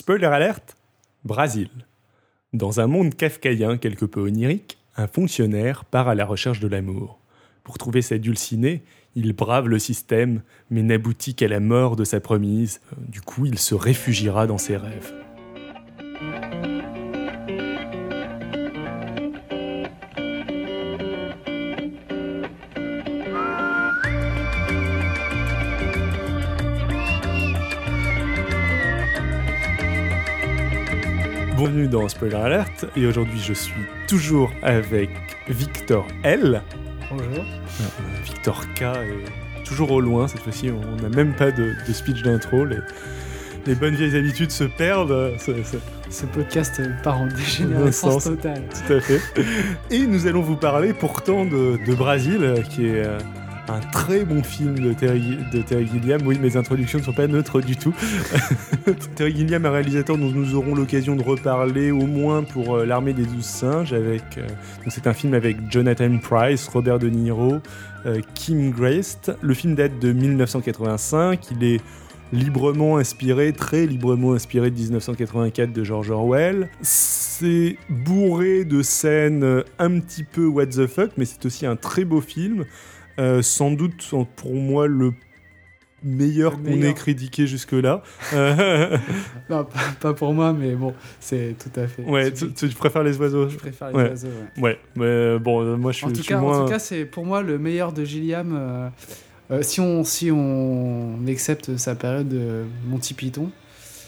Spoiler alerte Brésil. Dans un monde kafkaïen quelque peu onirique, un fonctionnaire part à la recherche de l'amour. Pour trouver sa dulcinée, il brave le système, mais n'aboutit qu'à la mort de sa promise. Du coup, il se réfugiera dans ses rêves. Bienvenue dans Spoiler Alert et aujourd'hui je suis toujours avec Victor L. Bonjour. Euh, Victor K est toujours au loin cette fois-ci, on n'a même pas de, de speech d'intro, les, les bonnes vieilles habitudes se perdent. Ce podcast part en dégénérescence totale. Tout à fait. Et nous allons vous parler pourtant de, de Brésil, qui est euh, un très bon film de Terry, Gilliam. Oui, mes introductions ne sont pas neutres du tout. Terry Gilliam, un réalisateur dont nous aurons l'occasion de reparler au moins pour euh, L'Armée des Douze Singes. Avec, euh, c'est un film avec Jonathan Price, Robert De Niro, euh, Kim Grest. Le film date de 1985. Il est librement inspiré, très librement inspiré de 1984 de George Orwell. C'est bourré de scènes un petit peu what the fuck, mais c'est aussi un très beau film. Euh, sans doute, pour moi, le meilleur Le qu'on ait critiqué jusque-là. Non, pas, pas pour moi, mais bon, c'est tout à fait. ouais, tu, préfères les oiseaux Je préfère les ouais. oiseaux, ouais. Ouais, mais euh, bon, euh, moi je suis, En tout cas, moins... en tout cas, c'est pour moi le meilleur de Gilliam. euh, si on si on accepte sa période de Monty Python,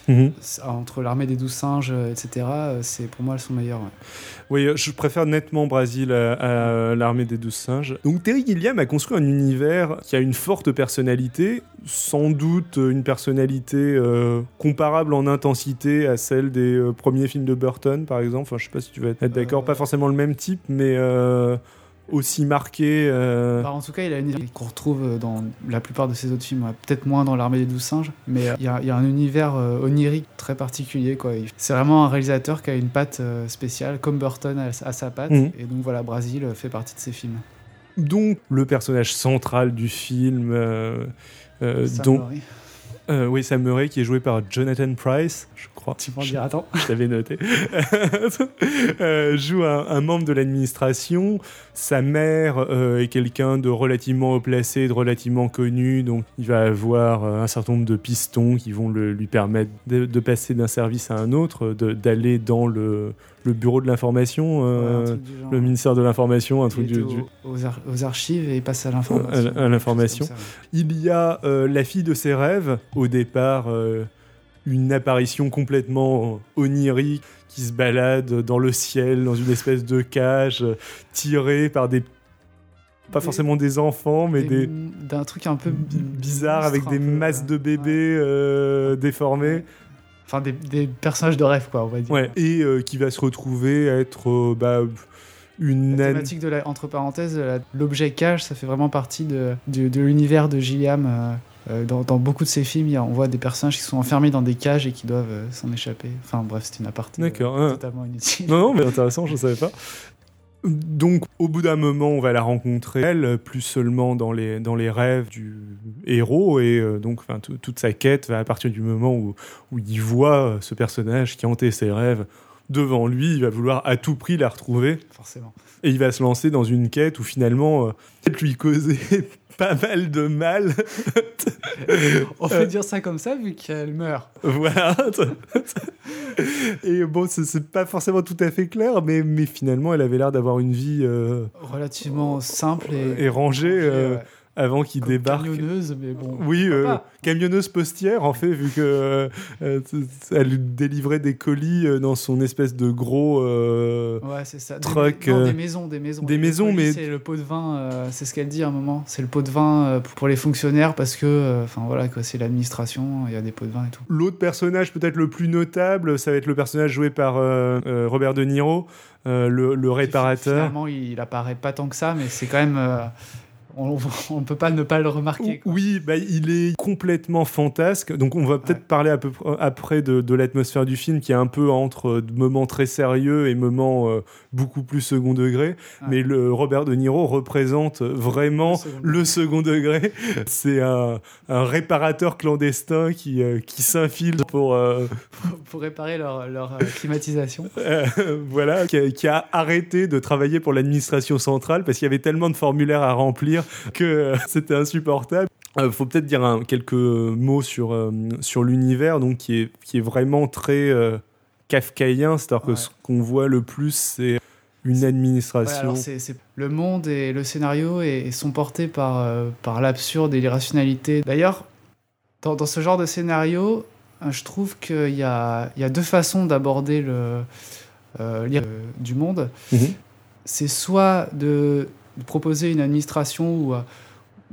Mhm. c'est- entre l'armée des douze singes, euh, etc., euh, c'est pour moi son meilleur. ouais. Oui, euh, je préfère nettement Brésil à, à l'armée des douze singes. Donc Terry Gilliam a construit un univers qui a une forte personnalité, sans doute euh, une personnalité euh, comparable en intensité à celle des euh, premiers films de Burton, par exemple. Enfin, je sais pas si tu vas être d'accord, Euh. pas forcément le même type, mais euh, aussi marqué. euh, Bah, en tout cas, il a une idée qu'on retrouve dans la plupart de ses autres films, ouais. peut-être moins dans l'armée des douze singes, mais euh, il y, a- il y a un univers euh, onirique très particulier. quoi. C'est vraiment un réalisateur qui a une patte spéciale, comme Burton a, a sa patte, Mhm. et donc voilà, Brésil euh, fait partie de ses films. Donc le personnage central du film, euh, euh, Sam dont Murray. oui Sam Murray qui est joué par Jonathan Price, je crois. Tu peux en dire, attends. je t'avais noté, Euh, joue un, un membre de l'administration. Sa mère euh, est quelqu'un de relativement haut placé, de relativement connu, donc il va avoir euh, un certain nombre de pistons qui vont le- lui permettre de, de passer d'un service à un autre, d'aller dans le, le bureau de l'information, euh, le ministère de l'information, un truc du- du, aux, ar- aux archives et passe à l'information. À- l'information. Il y a euh, la fille de ses rêves, au départ euh, une apparition complètement onirique qui se balade dans le ciel, dans une espèce de cage, tirée par des... Pas forcément des enfants, mais des... D'un truc un peu bi- bizarres avec des peu, masses de bébés euh, déformés. Enfin, des, des personnages de rêve, quoi, on va dire. Ouais. Et euh, qui va se retrouver à être euh, bah, une La thématique de la, entre parenthèses, l'objet cage, ça fait vraiment partie de, de, de l'univers de Gilliam. Euh, dans, dans beaucoup de ses films, on voit des personnages qui sont enfermés dans des cages et qui doivent euh, s'en échapper. Enfin bref, c'est une aparté euh, D'accord, totalement inutile. Non, non, mais intéressant, je ne savais pas. Donc, au bout d'un moment, on va la rencontrer, elle, plus seulement dans les, dans les rêves du héros, et euh, donc enfin, toute sa quête va à partir du moment où, où il voit ce personnage qui hantait ses rêves devant lui, il va vouloir à tout prix la retrouver, Forcément. et il va se lancer dans une quête où finalement, euh, peut-être lui causer pas mal de mal. On peut dire ça comme ça vu qu'elle meurt. Voilà. Et bon, c'est- pas forcément tout à fait clair, mais, mais finalement, elle avait l'air d'avoir une vie euh, Relativement simple et, et rangée euh, ouais, avant qu'il débarque. camionneuse, mais bon. Oui, euh, camionneuse postière, en fait, vu que euh, euh, elle délivrait des colis dans son espèce de gros. euh, Ouais, c'est ça. Des- truc, non, euh, des maisons, des maisons. des Et maisons, colis, mais- C'est le pot de vin, c'est ce qu'elle dit à un moment. C'est le pot de vin pour les fonctionnaires parce que, enfin voilà, quoi, c'est l'administration, il y a des pots de vin et tout. L'autre personnage, peut-être le plus notable, ça va être le personnage joué par Robert De Niro, euh, le, le réparateur. Finalement, il, il apparaît pas tant que ça, mais c'est quand même. euh, on ne peut pas ne pas le remarquer. Oui, bah, il est complètement fantasque. Donc on va peut-être parler à peu après de, l'atmosphère du film qui est un peu entre euh, moments très sérieux et moments euh, beaucoup plus second degré. Mais le Robert De Niro représente vraiment le second, degré. C'est un, réparateur clandestin qui, euh, qui s'infiltre pour... pour réparer leur, leur climatisation. voilà, qui qui a arrêté de travailler pour l'administration centrale parce qu'il y avait tellement de formulaires à remplir que euh, c'était insupportable. Il euh, faut peut-être dire quelques mots sur, euh, sur l'univers, donc qui est, qui est vraiment très kafkaïen, c'est-à-dire que ce qu'on voit le plus, c'est une administration. Le monde et le scénario et, sont portés par, par l'absurde et l'irrationalité. D'ailleurs, dans, dans, ce genre de scénario, je trouve qu'il y a, il y a deux façons d'aborder le, du monde. Mhm. C'est soit de de proposer une administration ou, euh,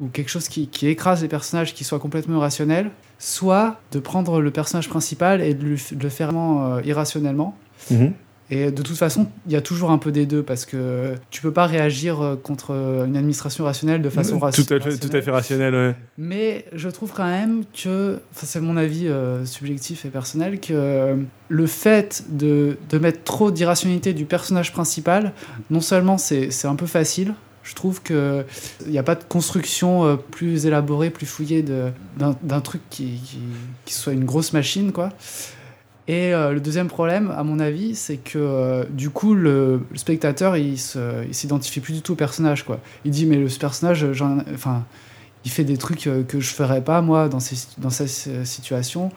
ou quelque chose qui, qui, écrase les personnages qui soit complètement rationnel, soit de prendre le personnage principal et de, le faire euh, irrationnellement. Mhm. Et de toute façon, il y a toujours un peu des deux parce que tu peux pas réagir euh, contre une administration rationnelle de façon rationnelle. Tout à fait, tout à fait rationnelle. Mais je trouve quand même que, c'est mon avis subjectif et personnel, que le fait de, de mettre trop d'irrationalité du personnage principal, non seulement c'est un peu facile, je trouve qu'il n'y a pas de construction euh, plus élaborée, plus fouillée d'un truc qui, qui, soit une grosse machine, quoi. Et euh, le deuxième problème, à mon avis, c'est que euh, du coup, le, spectateur, il s'identifie plus du tout au personnage, quoi. Il dit, mais le personnage, enfin, il fait des trucs que je ferais pas, moi, dans, ces, dans cette situation.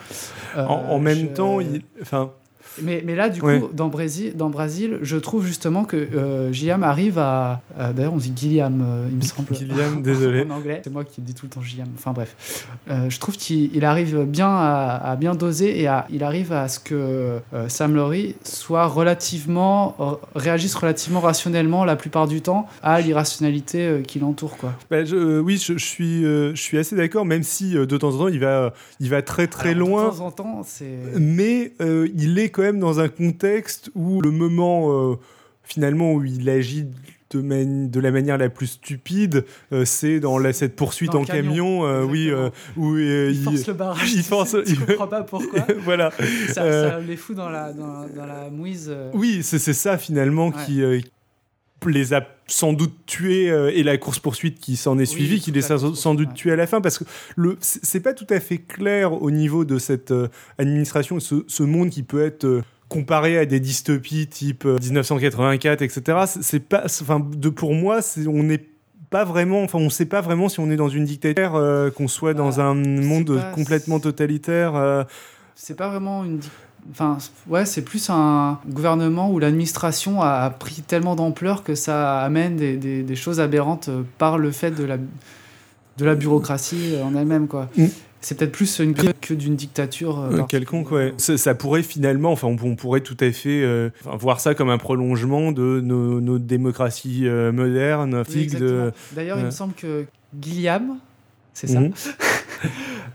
en, même temps, il, enfin, mais, mais là, du coup, dans, Brésil, dans Brésil, je trouve justement que euh, Giam arrive à. D'ailleurs, on dit Gilliam, euh, il me semble. Gilliam, désolé. En anglais, c'est moi qui dis tout le temps Gilliam. Enfin bref. Euh, je trouve qu'il arrive bien à, bien doser et à, il arrive à ce que euh, Sam Laurie soit relativement. réagisse relativement rationnellement la plupart du temps à l'irrationalité qui l'entoure, quoi. Bah, je, oui, je, je, suis, je suis assez d'accord, même si de temps en temps, il va, il va très très loin. De temps en temps, c'est. Mais il est quand même dans un contexte où le moment euh, finalement où il agit de, de, la manière la plus stupide, euh, c'est dans la, cette poursuite en camion, euh, oui, où il, force le barrage. Il force. Je comprends pas pourquoi. voilà. Ça, les fout dans la dans, la mouise. Oui, c'est ça finalement qui les a sans doute tués et la course poursuite qui s'en est suivie, qui les a sans doute tués à la fin parce que le c'est pas tout à fait clair au niveau de cette administration, ce, ce, monde qui peut être comparé à des dystopies type 1984, etc. C'est pas, enfin, de pour moi, on n'est pas vraiment, enfin, on sait pas vraiment si on est dans une dictature, qu'on soit dans bah, un monde complètement totalitaire. C'est pas vraiment une dictature Enfin, ouais, c'est plus un gouvernement où l'administration a pris tellement d'ampleur que ça amène des, des, choses aberrantes euh, par le fait de la, de la bureaucratie euh, en elle-même, quoi. Mm. C'est peut-être plus une que d'une dictature. Euh, quelconque, ouais. Ça, pourrait finalement, enfin, on, pourrait tout à fait voir ça comme un prolongement de nos, nos démocraties modernes. D'ailleurs, il me semble que Guillaume, c'est ça. Mhm.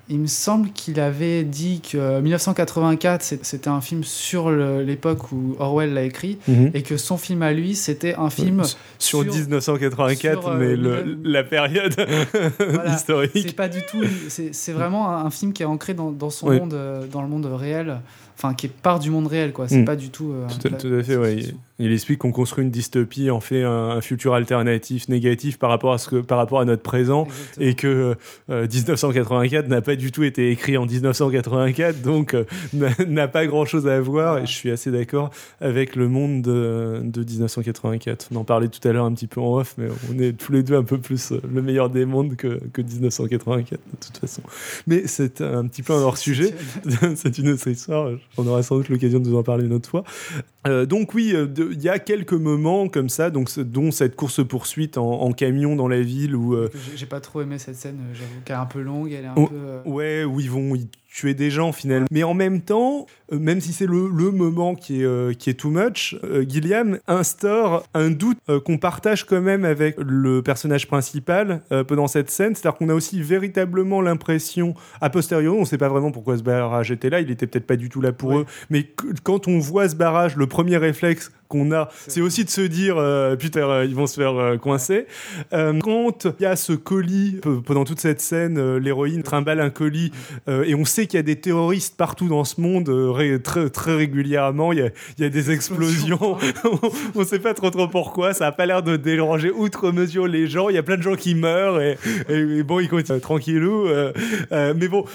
Il me semble qu'il avait dit que 1984, c'était un film sur l'époque où Orwell l'a écrit, mhm. et que son film à lui, c'était un film sur, 1984, mais euh, la période historique. C'est pas du tout. C'est vraiment un, film qui est ancré dans, son monde, euh, dans le monde réel enfin qui est part du monde réel quoi. C'est hmm. pas du tout, euh, tout, à, fait ouais. Il, explique qu'on construit une dystopie en fait un, futur alternatif négatif par rapport à ce que par rapport à notre présent et que 1984 euh, n'a pas du tout été écrit en 1984 donc euh, n'a pas grand chose à voir et je suis assez d'accord avec le monde de, de, 1984 on en parlait tout à l'heure un petit peu en off mais on est tous les deux un peu plus le meilleur des mondes que, que 1984 de toute façon. Mais c'est un petit peu un hors sujet c'est une autre histoire on aura sans doute l'occasion de vous en parler une autre fois. Euh, donc oui, euh, il y a quelques moments comme ça, donc, dont cette course-poursuite en, camion dans la ville. Où, euh, J'ai pas trop aimé cette scène, j'avoue qu'elle est un peu longue. Elle est un peu, Ouais, où ils vont tuer des gens finalement. Mais en même temps, euh, même si c'est le, le, moment qui est, euh, qui est too much, euh, Gilliam instaure un doute qu'on partage quand même avec le personnage principal pendant cette scène. C'est-à-dire qu'on a aussi véritablement l'impression, a posteriori, on ne sait pas vraiment pourquoi ce barrage était là, il était peut-être pas du tout là pour eux, mais quand on voit ce barrage, le premier réflexe qu'on a, c'est aussi de se dire euh, putain euh, ils vont se faire euh, coincer. Euh, quand il y a ce colis pe- pendant toute cette scène, l'héroïne trimballe un colis et on sait qu'il y a des terroristes partout dans ce monde ré- très très régulièrement. Il y a, il y a des explosions. on sait pas trop trop pourquoi. Ça a pas l'air de déranger outre mesure les gens. Il y a plein de gens qui meurent et, et- et bon ils continuent tranquillou. mais bon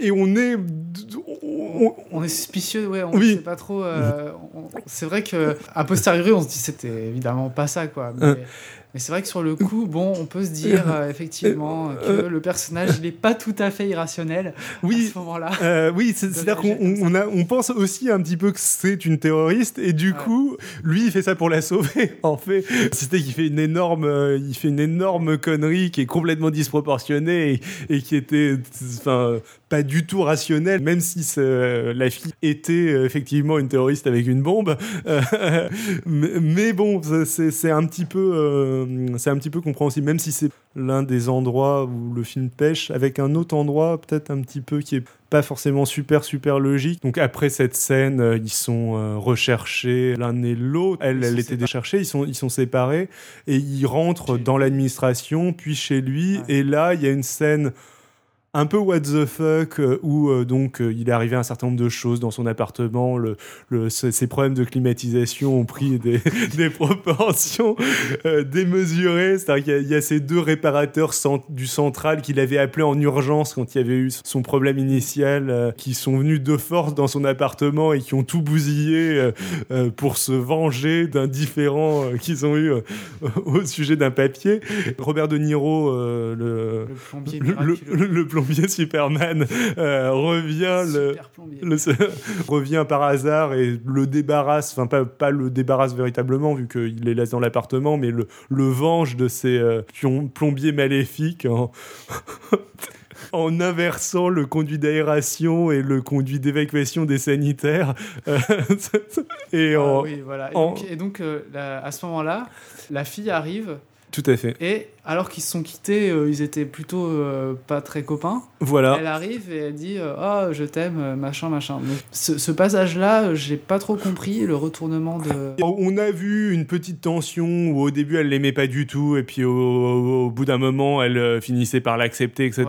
et on est on- On est suspicieux, ouais, on Oui. sait pas trop. c'est vrai que a posteriori, on se dit c'était évidemment pas ça, quoi. Mais, Euh. mais c'est vrai que sur le coup, bon, on peut se dire euh, effectivement que le personnage, il est pas tout à fait irrationnel à oui ce moment-là. Euh, oui, c'est-à-dire qu'on on, on pense aussi un petit peu que c'est une terroriste et du Ouais. coup, lui, il fait ça pour la sauver. En fait, c'était qu'il fait une énorme, euh, il fait une énorme connerie qui est complètement disproportionnée et, et qui était, enfin, pas du tout rationnelle, même si la fille était euh, effectivement une terroriste avec une bombe. Euh, mais, bon, c'est un petit peu, euh, c'est un petit peu compréhensible, même si c'est l'un des endroits où le film pêche, avec un autre endroit peut-être un petit peu qui est pas forcément super super logique. Donc après cette scène, ils sont recherchés l'un et l'autre. Elle, elle était séparés. recherchée, ils sont ils sont séparés et ils rentrent dans l'administration, puis chez lui. Ouais. Et là, il y a une scène un peu what the fuck euh, où euh, donc euh, il est arrivé un certain nombre de choses dans son appartement le, le ses problèmes de climatisation ont pris des, des proportions euh, démesurées. C'est-à-dire qu'il y y, a ces deux réparateurs du central qu'il avait appelé en urgence quand il y avait eu son problème initial euh, qui sont venus de force dans son appartement et qui ont tout bousillé pour se venger d'un différent qu'ils ont eu au sujet d'un papier. Robert De Niro euh, le Le plombier le, le- le plombier Superman euh, revient le, le- revient par hasard et le débarrasse enfin pas, pas le débarrasse véritablement vu qu'il les laisse dans l'appartement mais le, le venge de ces euh, plombiers maléfiques en, en inversant le conduit d'aération et le conduit d'évacuation des sanitaires et Ah en, oui, voilà. Et en- donc, et donc, euh, la- à ce moment-là, la fille arrive tout à fait et alors qu'ils se sont quittés, euh, ils étaient plutôt euh, pas très copains. voilà Elle arrive et elle dit euh, Oh, je t'aime, machin, machin. Donc, ce, ce passage-là, j'ai pas trop compris le retournement de. On a vu une petite tension où au début elle l'aimait pas du tout et puis au, au- au bout d'un moment elle finissait par l'accepter etc.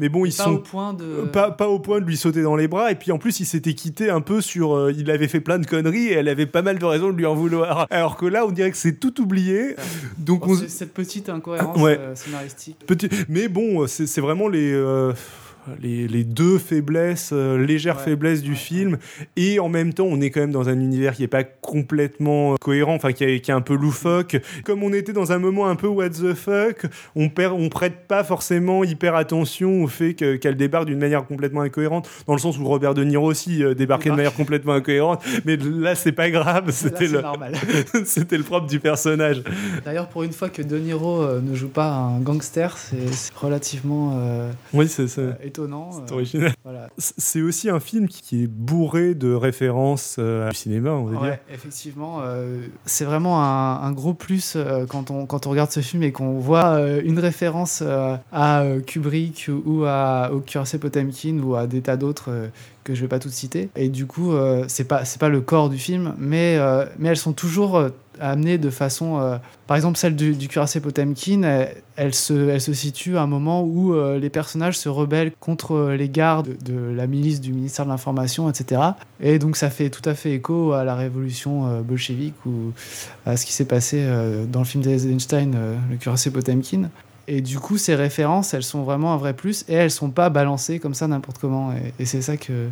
Mais bon ils Pas sont au point de. pas, pas au point de lui sauter dans les bras et puis en plus il s'était quitté un peu sur euh, il avait fait plein de conneries et elle avait pas mal de raisons de lui en vouloir alors que là on dirait que c'est tout oublié donc on c'est cette petite incohérence Ouais. euh, scénaristique. petit mais bon c'est c'est vraiment les euh, les, les deux faiblesses, euh, légères Ouais, faiblesses du ouais, film, et en même temps, on est quand même dans un univers qui est pas complètement euh, cohérent, enfin qui est, qui est un peu loufoque. Comme on était dans un moment un peu what the fuck, on perd, on prête pas forcément hyper attention au fait que- qu'elle débarque d'une manière complètement incohérente, dans le sens où Robert De Niro aussi euh, débarquait de manière complètement incohérente, mais là c'est pas grave, c'était le, c'était le propre du personnage. D'ailleurs, pour une fois que De Niro euh, ne joue pas un gangster, c'est relativement Oui, c'est euh, étonnant. c'est euh, original. voilà. C'est aussi un film qui est bourré de références euh, au cinéma, on va dire. Effectivement, euh, c'est vraiment un, un gros plus quand, on, quand on regarde ce film et qu'on voit une référence à Kubrick ou à, au Potemkin ou à des tas d'autres que je vais pas toutes citer. Et du coup, euh, c'est pas, c'est pas le corps du film, mais, euh, mais elles sont toujours amenées de façon. euh, par exemple, celle du, du cuirassé Potemkin, elle, se, elle se situe à un moment où euh, les personnages se rebellent contre euh, les gardes de la milice du ministère de l'Information, etc. Et donc ça fait tout à fait écho à la révolution euh, bolchevique ou à ce qui s'est passé dans le film d'Eisenstein, le cuirassé Potemkin. Et du coup, ces références, elles sont vraiment un vrai plus et elles sont pas balancées comme ça n'importe comment. Et c'est ça que,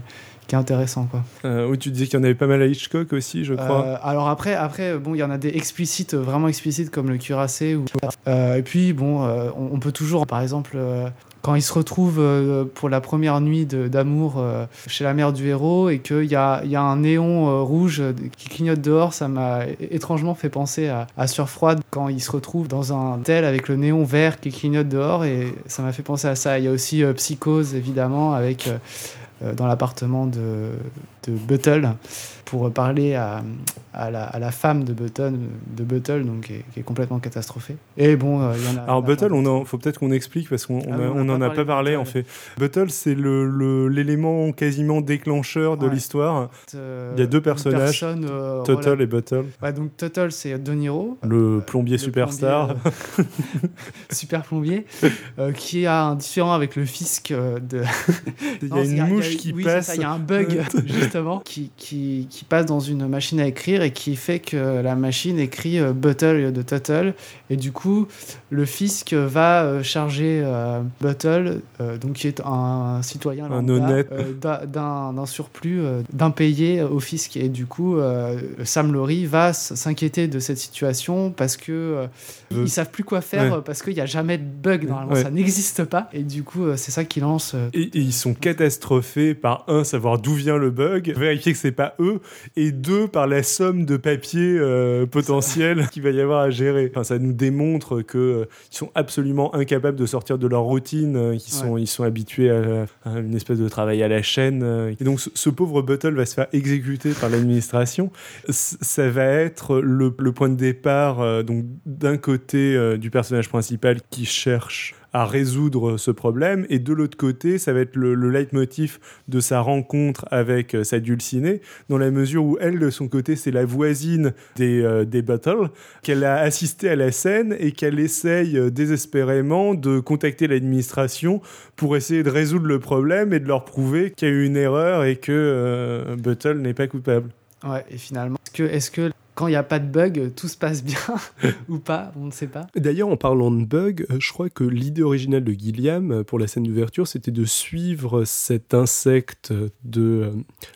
qui est intéressant, quoi. Euh, oui, tu disais qu'il y en avait pas mal à Hitchcock aussi, je crois. Euh, alors après, après, bon, il y en a des explicites, euh, vraiment explicites comme le cuirassé. Ou, euh, et puis bon, on, on peut toujours, par exemple, quand il se retrouve euh, pour la première nuit d'amour chez la mère du héros et qu'il y a, y a un néon rouge qui clignote dehors, ça m'a étrangement fait penser à, à Sueur froide quand il se retrouve dans un tel avec le néon vert qui clignote dehors et ça m'a fait penser à ça. Il y a aussi Psychose évidemment avec dans l'appartement de, de Buttle pour parler à, à, la, à la, femme de Buttle, de Buttle donc, qui, est, complètement catastrophée. Et bon, il y en a. Alors, Buttle, il faut peut-être qu'on explique parce qu'on ah on n'en a, pas parlé, en fait. Buttle, c'est l'élément le, quasiment déclencheur de l'histoire. il y a deux personnages, Tuttle et Buttle. Ouais, donc Tuttle, c'est De Niro. Le plombier superstar. super plombier, qui a un différent avec le fisc de. il y a une mouche qui passe. Il y a un bug, qui, qui, qui, passe dans une machine à écrire et qui fait que la machine écrit euh, Buttle de Tuttle. Et du coup, le fisc va euh, charger euh, Buttle, donc qui est un, citoyen un honnête. d'un surplus d'impayé au fisc. Et du coup, Sam Laurie va s'inquiéter de cette situation parce que ils savent plus quoi faire parce qu'il n'y a jamais de bug. Normalement, ça n'existe pas. Et du coup, c'est ça qui lance. Et, et, ils sont catastrophés par un, savoir d'où vient le bug, vérifier que c'est pas eux, et deux, par la somme de papier euh, potentiel qu'il va y avoir à gérer. Enfin, ça nous démontre qu'ils euh, sont absolument incapables de sortir de leur routine, euh, qu'ils sont, ils sont habitués à, une espèce de travail à la chaîne. et donc, ce, pauvre Buttle va se faire exécuter par l'administration. Ça va être le, le point de départ, donc d'un côté du personnage principal qui cherche à résoudre ce problème. Et de l'autre côté, ça va être le, le leitmotiv de sa rencontre avec euh, sa dulcinée, dans la mesure où elle, de son côté, c'est la voisine des, euh, des qu'elle a assisté à la scène et qu'elle essaye euh, désespérément de contacter l'administration pour essayer de résoudre le problème et de leur prouver qu'il y a eu une erreur et que Buttle n'est pas coupable. Ouais, et finalement, est-ce que, est-ce que quand il n'y a pas de bug, tout se passe bien ou pas, on ne sait pas. D'ailleurs, en parlant de bug, euh, je crois que l'idée originale de Gilliam euh, pour la scène d'ouverture, c'était de suivre cet insecte de euh,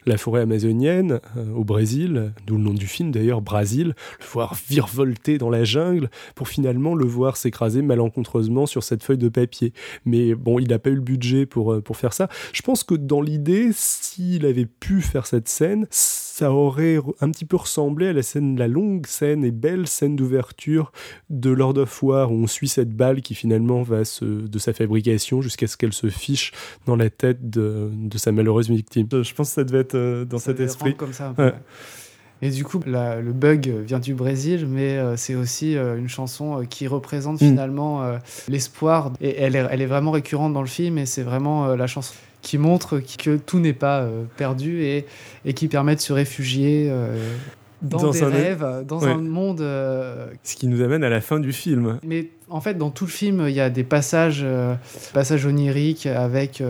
la forêt amazonienne au Brésil, d'où le nom du film d'ailleurs, Brésil, le voir virevolter dans la jungle pour finalement le voir s'écraser malencontreusement sur cette feuille de papier. Mais bon, il n'a pas eu le budget pour, pour faire ça. Je pense que dans l'idée, s'il avait pu faire cette scène, ça aurait un petit peu ressemblé à la scène, la longue scène et belle scène d'ouverture de Lord of War où on suit cette balle qui finalement va se, de sa fabrication jusqu'à ce qu'elle se fiche dans la tête de, sa malheureuse victime. Je pense que ça devait être euh, dans cet esprit. Comme ça. Et du coup, le bug vient du Brésil, mais euh, c'est aussi euh, une chanson qui représente mm. finalement l'espoir. Et elle est, elle est, vraiment récurrente dans le film, et c'est vraiment la chanson qui montre que tout n'est pas euh, perdu et, et, qui permet de se réfugier euh, dans, des rêves, dans un monde. Euh, Ce qui nous amène à la fin du film. Mais en fait, dans tout le film, il y a des passages, passages oniriques avec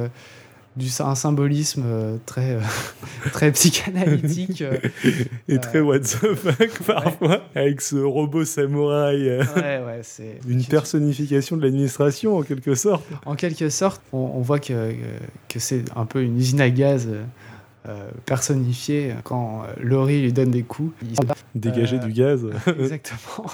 du, un symbolisme euh, très, euh, très psychanalytique. Euh, et très what the fuck parfois, avec ce robot samouraï. ouais, ouais, c'est... Une personnification de l'administration en quelque sorte. En quelque sorte, on, voit que, que c'est un peu une usine à gaz. personnifiée quand Laurie lui donne des coups. Dégager du gaz. exactement.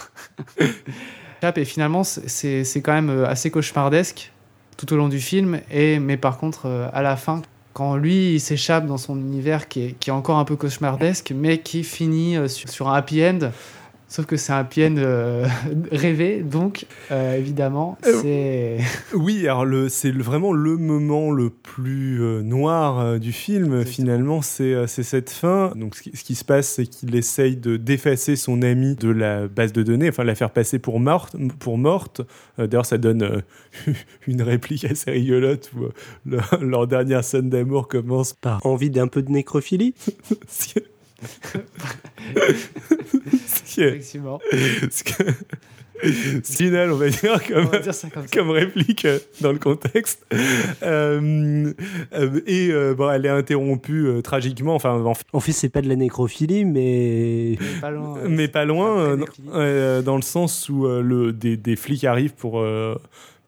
et finalement, c'est quand même assez cauchemardesque tout au long du film. Et, mais par contre, euh, à la fin, quand lui il s'échappe dans son univers qui est, qui est, encore un peu cauchemardesque, mais qui finit euh, sur, un happy end, Sauf que c'est un PN euh, rêvé, donc euh, évidemment, euh, c'est. oui, alors c'est vraiment le moment le plus noir du film, finalement, c'est cette fin. Donc ce qui, ce qui se passe, c'est qu'il essaye de d'effacer son ami de la base de données, enfin la faire passer pour morte. Pour morte. D'ailleurs, ça donne une réplique assez rigolote où leur dernière scène d'amour commence par envie d'un peu de nécrophilie? Effectivement. Final, on va dire, comme, comme, réplique euh, dans le contexte. Euh, euh, et bon, elle est interrompue tragiquement. Enfin, en fait, c'est pas de la nécrophilie, mais. Mais pas loin. Mais pas loin dans le sens où le, des, des, flics arrivent pour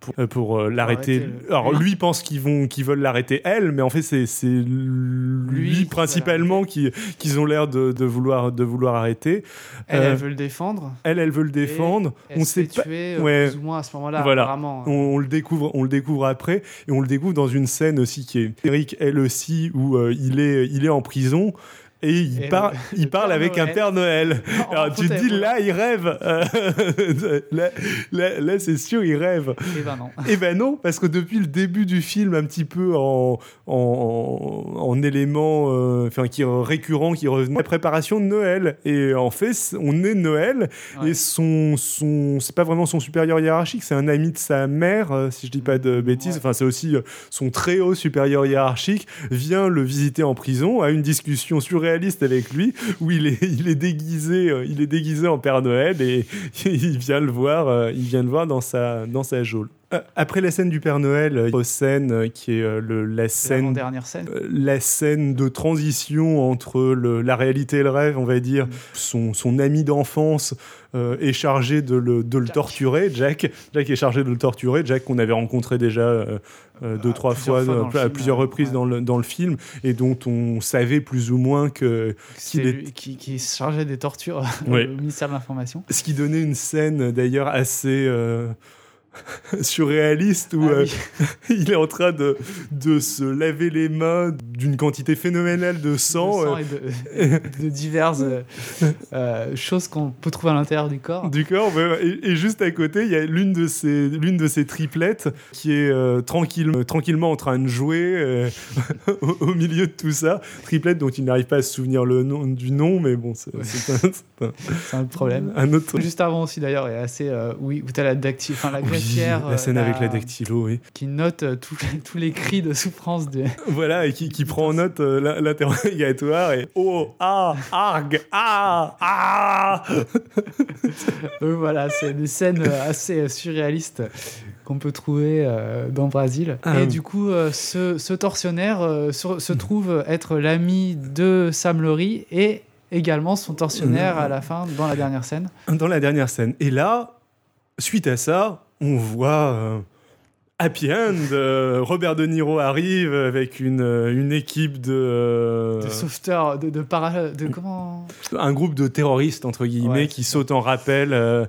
pour, euh, euh, l'arrêter. Alors lui pense qu'ils vont qu'ils veulent l'arrêter elle, mais en fait c'est c'est lui, principalement qui qu'ils ont l'air de, de, vouloir de vouloir arrêter. Elle, elle euh, veut le défendre. Elle elle veut le défendre. on sait pas ouais. plus ou moins à ce moment-là. Voilà. Hein. On, le découvre on le découvre après et on le découvre dans une scène aussi qui est Eric elle aussi où il est il est en prison et il, Et par- le- il le parle avec un. Père Noël. Alors tu te dis là, il rêve. Euh, là, là, là, c'est sûr, il rêve. Eh ben non. Eh ben non, parce que depuis le début du film, un petit peu en, en, en élément euh, enfin, qui récurrent, qui revenait, la préparation de Noël. Et en fait, on est Noël, Ouais. et son, son, c'est pas vraiment son supérieur hiérarchique, c'est un ami de sa mère, euh, si je dis pas de bêtises. Ouais. Enfin, c'est aussi son très haut supérieur hiérarchique vient le visiter en prison, a une discussion surréaliste avec lui, où il est, il est déguisé, euh, il est déguisé en Père Noël et il vient le voir, euh, il vient le voir dans sa, dans sa geôle. Euh, Après la scène du Père Noël, euh, scène euh, qui est le, la scène dernière scène. la scène de transition entre le- la réalité et le rêve, on va dire. Mm. Son, son ami d'enfance euh, est chargé de le, de le Jack. torturer. Jack, Jack est chargé de le torturer. Jack qu'on avait rencontré déjà euh, euh, deux, trois fois, à film, plusieurs reprises ouais. dans, le, dans le film et dont on savait plus ou moins que qu'il est- lui qui, qui se chargeait des tortures Ouais. au ministère de l'Information. ce qui donnait une scène d'ailleurs assez surréaliste où Ah euh, il est en train de, de se laver les mains d'une quantité phénoménale de sang. de sang euh, et de, de diverses euh, choses qu'on peut trouver à l'intérieur du corps. du corps. Et, et juste à côté, il y a l'une de ces, l'une de ces triplettes qui est tranquille, tranquillement en train de jouer au, au milieu de tout ça. Triplette dont il n'arrive pas à se souvenir le nom, du nom, mais bon, c'est Ouais. un, un- problème. un autre. Juste avant aussi d'ailleurs, est assez oui où la dacty, enfin la Oui, la scène euh, avec la dactylo, oui. qui note euh, tous les- tous les cris de souffrance de. Voilà, et qui, qui prend en note euh, l'in- l'interrogatoire et oh, ah, arg, ah, ah. Donc voilà, c'est des scènes euh, assez surréalistes qu'on peut trouver euh, dans Brésil. Ah et oui. du coup, euh, ce, ce tortionnaire euh, se, se trouve être l'ami de Sam Laurie et également son tortionnaire à la fin dans la dernière scène. Dans la dernière scène. Et là, suite à ça, on voit euh, Happy End. euh, Robert De Niro arrive avec une, euh, une équipe de, euh, De sauveteurs, de, de para... de comment un groupe de terroristes entre guillemets Ouais, qui sautent en rappel euh,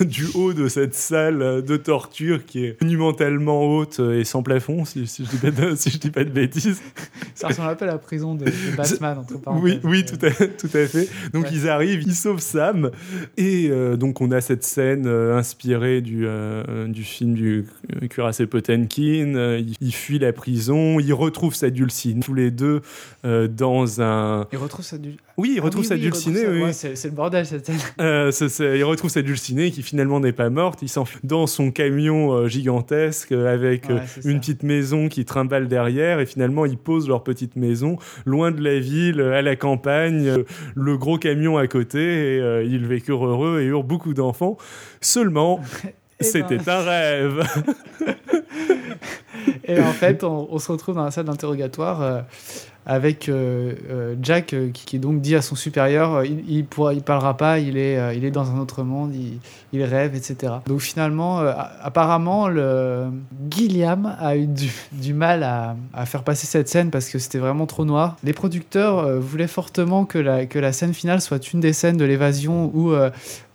de- du haut de cette salle de torture qui est monumentalement haute et sans plafond, si, si je dis pas de, si je dis pas de bêtises. Ça ressemble un peu à la prison de, de Batman, entre parenthèses. oui, tout à, tout à fait. Donc Ouais. ils arrivent, ils sauvent Sam, et donc on a cette scène inspirée du, du film du cuirassé Potemkin. Euh, il, il fuit la prison, il retrouve sa dulcine, tous les deux euh, dans un. Il retrouve sa du... Oui, il Ah retrouve oui, sa oui, dulcinée. retrouve sa- oui. ouais, c'est le bordel cette scène. Euh, il retrouve sa dulcinée qui finalement n'est pas morte. Il s'enfuit dans son camion euh, gigantesque euh, avec Ouais, une ça. petite maison qui trimballe derrière et finalement ils posent leur petite maison loin de la ville, à la campagne, le gros camion à côté et ils vécurent heureux et eurent beaucoup d'enfants. Seulement, c'était ben. un rêve. Et en fait, on, se retrouve dans la salle d'interrogatoire euh, avec euh, euh, Jack qui, qui donc dit à son supérieur il, il pourra, il parlera pas, il est, il est dans un autre monde, il, rêve, etc. Donc finalement, apparemment, le Gilliam a eu du, mal à, faire passer cette scène parce que c'était vraiment trop noir. Les producteurs voulaient fortement que la, que la scène finale soit une des scènes de l'évasion où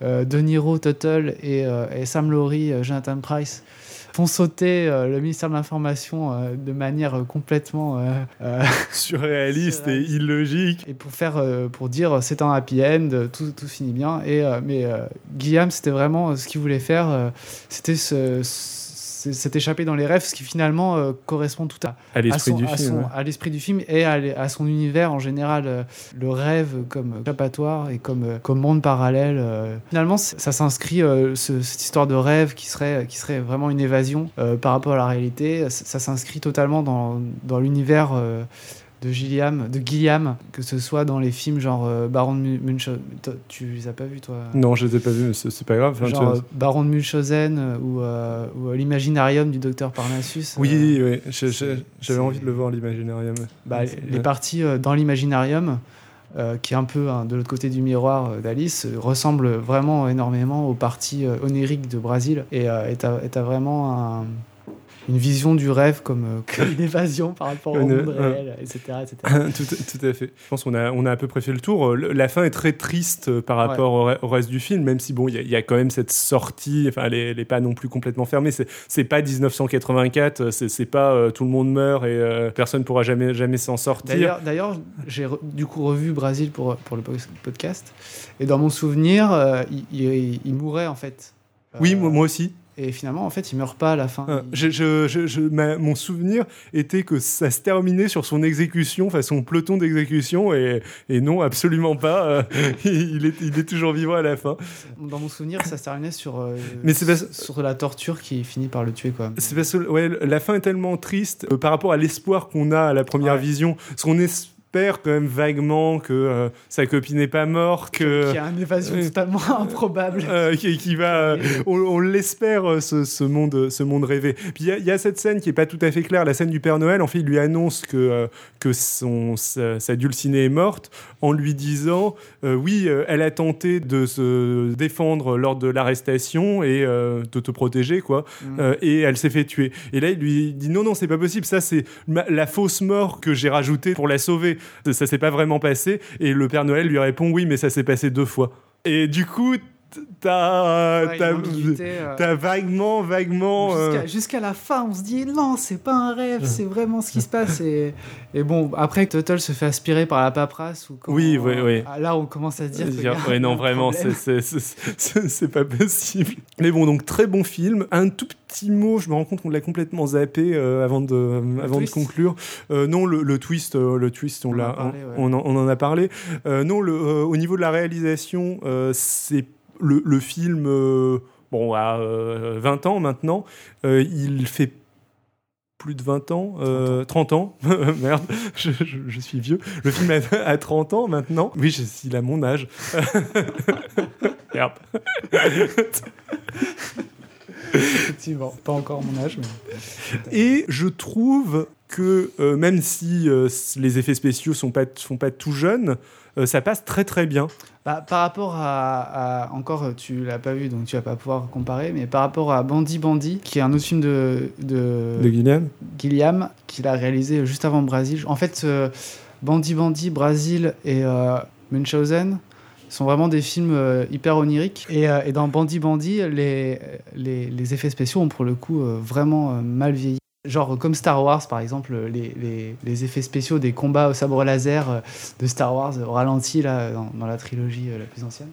De Niro, Tuttle et, et Sam Laurie, Jonathan Price font sauter euh, le ministère de l'Information euh, de manière euh, complètement Surréaliste et illogique. et pour faire pour dire c'est un happy end tout, tout finit bien et mais Guillaume c'était vraiment ce qu'il voulait faire c'était se- s'est échappé dans les rêves ce qui finalement euh, correspond tout à À l'esprit du ouais. du film et à, son univers en général euh, le rêve comme échappatoire et comme euh, comme monde parallèle euh. finalement ça s'inscrit ce- cette histoire de rêve qui serait qui serait vraiment une évasion par rapport à la réalité ça, ça s'inscrit totalement dans, dans l'univers de Gilliam, de Gilliam, que ce soit dans les films genre euh, Baron de Mu- Munchausen. Tu les as pas vus, toi? Non, je les ai pas vus, mais c'est pas grave. Genre tu- euh, Baron de Munchausen euh, ou, ou l'Imaginarium du docteur Parnassus. Oui, oui, j'avais envie de le voir, l'imaginarium. bah, les, parties dans l'Imaginarium, qui est un peu hein, de l'autre côté du miroir d'Alice, ressemblent vraiment énormément aux parties oniriques de Brésil. Et t'as vraiment un, une vision du rêve comme, euh, comme une évasion par rapport au monde un- réel, etc. etc. tout, tout à fait. Je pense qu'on a, on a à peu près fait le tour. La fin est très triste euh, par rapport au, re- au reste du film, même si bon, il y, a- il y a quand même cette sortie. Enfin, elle est, elle est pas non plus complètement fermée. C'est, pas 1984. euh, C'est, pas euh, tout le monde meurt et euh, personne pourra jamais, jamais s'en sortir. D'ailleurs, j'ai du coup revu Brésil pour, pour le po- podcast. Et dans mon souvenir, euh, il, il- il mourait en fait. Oui, moi, moi aussi. Et finalement, en fait, il meurt pas à la fin. Euh, Il- je- je- je- je- ma- mon souvenir était que ça se terminait sur son exécution, enfin son peloton d'exécution, et, et non, absolument pas. euh, il, est, il est toujours vivant à la fin. Dans mon souvenir, ça se terminait sur, euh, Mais parce- sur la torture qui finit par le tuer. Quoi. C'est parce que ouais, la fin est tellement triste euh, par rapport à l'espoir qu'on a à la première Ouais. vision. Parce qu'on espère quand même vaguement que euh, sa copine n'est pas morte, que. Qui a une évasion euh, totalement improbable. euh, qui, qui va, on, on l'espère ce, ce monde, ce monde rêvé. Puis il y a- y, cette scène qui est pas tout à fait claire, la scène du Père Noël. En fait, il lui annonce que que son sa, sa dulcinée est morte en lui disant oui, elle a tenté de se défendre lors de l'arrestation et de te protéger quoi, Mm. Euh, et elle s'est fait tuer. Et là, il lui dit non non, c'est pas possible. Ça c'est la fausse mort que j'ai rajoutée pour la sauver. Ça, s'est pas vraiment passé. Et le Père Noël lui répond oui, mais ça s'est passé deux fois. Et du coup, t'as Ouais, une ambiguïté, euh, vaguement, vaguement. euh, Jusqu'à la fin, on se dit non, c'est pas un rêve, c'est vraiment ce qui se passe. Et, et bon, après, Tuttle se fait aspirer par la paperasse. Ou Oui, oui, oui. ah, Là, on commence à se dire. Dire, ouais, non, vraiment, c'est- pas possible. Mais bon, donc très bon film. Un tout petit mot, je me rends compte qu'on l'a complètement zappé euh, avant de, avant de conclure. Euh, non, le, le twist, euh, le twist, on, On a parlé, ouais. on, en, on en a parlé. Euh, non, le, euh, au niveau de la réalisation, euh, c'est le, le film, euh, bon, à euh, 20 ans maintenant, euh, il fait plus de 20 ans, euh, 30 ans, merde, je, je- je suis vieux. Le film a, a 30 ans maintenant. Oui, je, il a mon âge. merde. Effectivement, pas encore mon âge, mais. Et je trouve que euh, même si euh, les effets spéciaux sont pas, sont pas tout jeunes, euh, ça passe très très bien. Bah, par rapport à, à- encore, tu l'as pas vu, donc tu vas pas pouvoir comparer, mais par rapport à Bandy Bandy, qui est un autre film de, de, De Gillian Gilliam, qu'il a réalisé juste avant Brésil. En fait, Bandy Bandy, Brésil et Munchausen sont vraiment des films euh, hyper oniriques. Et, euh, dans Bandy Bandy, les, effets spéciaux ont pour le coup euh, vraiment mal vieilli. Genre comme Star Wars par exemple, les, les, les effets spéciaux des combats au sabre laser euh, de Star Wars au ralenti là, dans, dans la trilogie euh, la plus ancienne.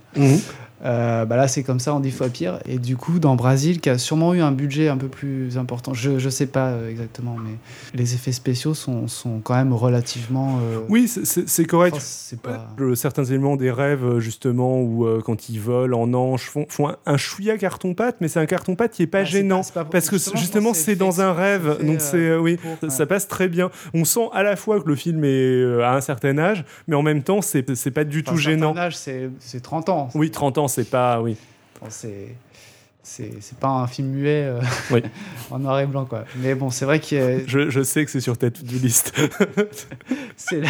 Euh, bah là, c'est comme ça en dix fois pire. Et du coup, dans Brésil, qui a sûrement eu un budget un peu plus important, je, je sais pas euh, exactement, mais les effets spéciaux sont, sont quand même relativement. euh, Oui, c'est- correct. enfin, pas. Euh, Certains éléments des rêves, euh, justement, où euh, quand ils volent en ange, font, font un, un chouïa carton-pâte, mais c'est un carton-pâte qui est pas Ah, gênant. pas- c'est pas- parce que justement, c'est dans un rêve, donc euh, c'est euh, oui, pour, ça, ouais. ça passe très bien. On sent à la fois que le film est euh, à un certain âge, mais en même temps, c'est c'est pas du Enfin, tout un certain gênant. âge, c'est c'est 30 ans. Oui, 30 ans, c'est pas oui. Enfin, c'est. C'est pas un film muet euh, Oui. en noir et blanc, quoi. Mais bon, c'est vrai que euh, Je, je sais que c'est sur ta to-do list. c'est la-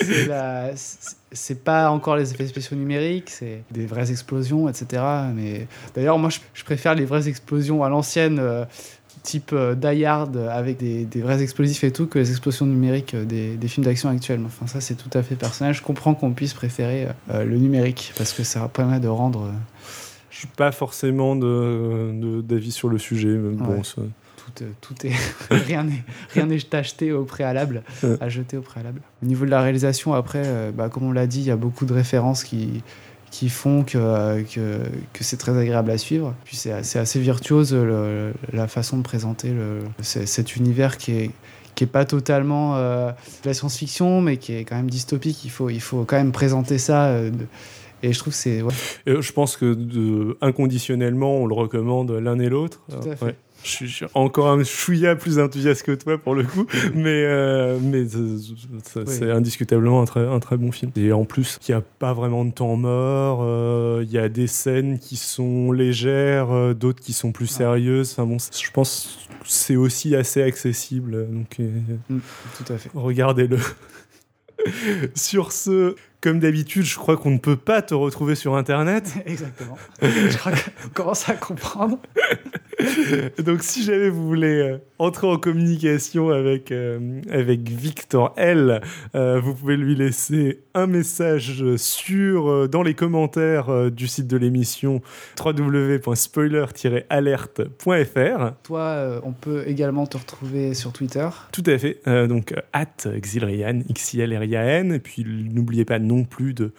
c'est la- c'est- c'est pas encore les effets spéciaux numériques, c'est des vraies explosions, etc. Mais d'ailleurs, moi, je, je préfère les vraies explosions à l'ancienne, euh, type euh, Die Hard, avec des, des vrais explosifs et tout, que les explosions numériques euh, des, des films d'action actuels. Enfin, ça, c'est tout à fait personnel. Je comprends qu'on puisse préférer euh, le numérique parce que ça permet de rendre Je suis pas forcément de- d'avis sur le sujet. mais bon, Ouais. ça- tout, tout est rien n'est rien n'est acheté au préalable à jeter au préalable au niveau de la réalisation après bah, comme on l'a dit il y a beaucoup de références qui qui font que, euh, que, que c'est très agréable à suivre. Puis c'est assez, assez virtuose le- la façon de présenter le, cet univers qui est, qui est pas totalement euh, de la science-fiction, mais qui est quand même dystopique. Il faut, il faut quand même présenter ça. euh, et je trouve que c'est. ouais, Et je pense que de- inconditionnellement, on le recommande l'un et l'autre. Ouais. Je suis, encore un chouïa plus enthousiaste que toi pour le coup, mais, euh, mais ça- Oui. c'est indiscutablement un très, un très bon film. Et en plus, il n'y a pas vraiment de temps mort, euh, il y a des scènes qui sont légères, euh, d'autres qui sont plus Ah. sérieuses. Enfin bon, je pense que c'est aussi assez accessible. Donc, euh, tout à fait. regardez-le. sur ce, comme d'habitude, je crois qu'on ne peut pas te retrouver sur Internet. Exactement. je crois qu'on commence à comprendre? Donc, si jamais vous voulez euh, entrer en communication avec, euh, avec Victor L, euh, vous pouvez lui laisser un message sur, dans les commentaires du site de l'émission www.spoiler-alerte.fr. Toi, on peut également te retrouver sur Twitter. Tout à fait. Donc, at Xilrian, X-I-L-R-I-A-N. Et puis, n'oubliez pas non plus de,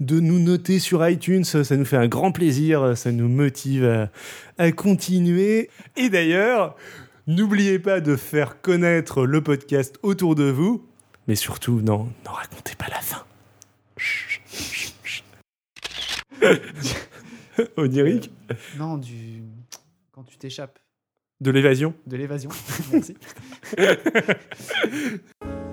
de nous noter sur iTunes. Ça nous fait un grand plaisir. Ça nous motive à, à continuer. Et d'ailleurs, n'oubliez pas de faire connaître le podcast autour de vous. Mais surtout, non, n'en racontez pas la fin. Chut, chut, chut. Onirique Non, du. Quand tu t'échappes De l'évasion de l'évasion. Merci.